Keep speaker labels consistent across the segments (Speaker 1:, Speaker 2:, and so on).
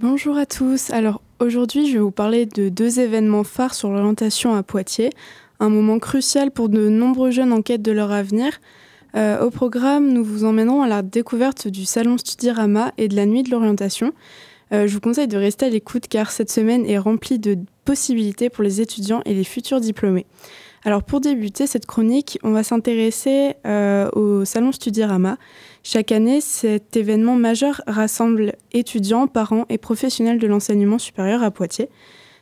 Speaker 1: Bonjour à tous. Alors aujourd'hui, je vais vous parler de deux événements phares sur l'orientation à Poitiers, un moment crucial pour de nombreux jeunes en quête de leur avenir. Euh, au programme, nous vous emmènerons à la découverte du salon Studirama et de la nuit de l'orientation. Euh, je vous conseille de rester à l'écoute car cette semaine est remplie de possibilités pour les étudiants et les futurs diplômés. Alors pour débuter cette chronique, on va s'intéresser euh, au Salon Studirama. Chaque année, cet événement majeur rassemble étudiants, parents et professionnels de l'enseignement supérieur à Poitiers.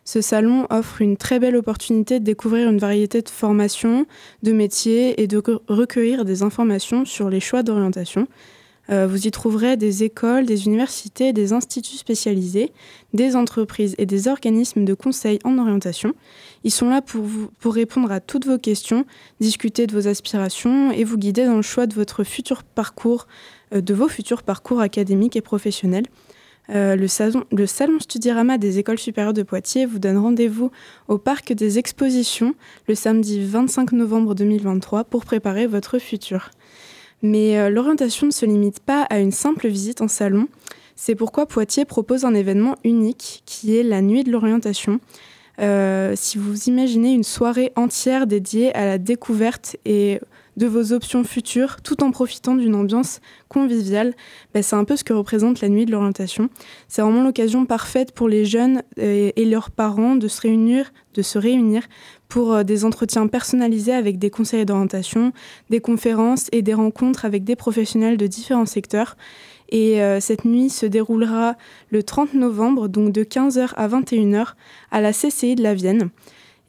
Speaker 1: Ce salon offre une très belle opportunité de découvrir une variété de formations, de métiers et de recueillir des informations sur les choix d'orientation. Euh, vous y trouverez des écoles, des universités, des instituts spécialisés, des entreprises et des organismes de conseil en orientation. Ils sont là pour, vous, pour répondre à toutes vos questions, discuter de vos aspirations et vous guider dans le choix de votre futur parcours, euh, de vos futurs parcours académiques et professionnels. Euh, le, salon, le salon Studirama des écoles supérieures de Poitiers vous donne rendez-vous au parc des expositions le samedi 25 novembre 2023 pour préparer votre futur. Mais euh, l'orientation ne se limite pas à une simple visite en salon. C'est pourquoi Poitiers propose un événement unique qui est la nuit de l'orientation. Euh, si vous imaginez une soirée entière dédiée à la découverte et de vos options futures tout en profitant d'une ambiance conviviale, bah, c'est un peu ce que représente la nuit de l'orientation. C'est vraiment l'occasion parfaite pour les jeunes et, et, leurs parents de se réunir, de se réunir pour euh, des entretiens personnalisés avec des conseillers d'orientation, des conférences et des rencontres avec des professionnels de différents secteurs. Et euh, cette nuit se déroulera le 30 novembre, donc de 15h à 21h, à la CCI de la Vienne.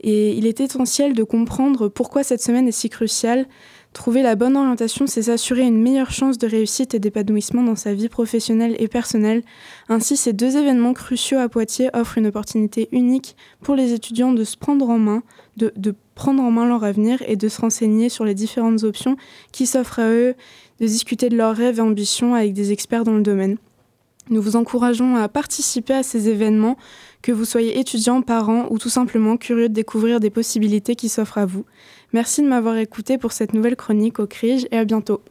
Speaker 1: Et il est essentiel de comprendre pourquoi cette semaine est si cruciale. Trouver la bonne orientation, c'est s'assurer une meilleure chance de réussite et d'épanouissement dans sa vie professionnelle et personnelle. Ainsi, ces deux événements cruciaux à Poitiers offrent une opportunité unique pour les étudiants de se prendre en main, de, de prendre en main leur avenir et de se renseigner sur les différentes options qui s'offrent à eux, de discuter de leurs rêves et ambitions avec des experts dans le domaine. Nous vous encourageons à participer à ces événements, que vous soyez étudiant, parent ou tout simplement curieux de découvrir des possibilités qui s'offrent à vous. Merci de m'avoir écouté pour cette nouvelle chronique au CRIGE et à bientôt.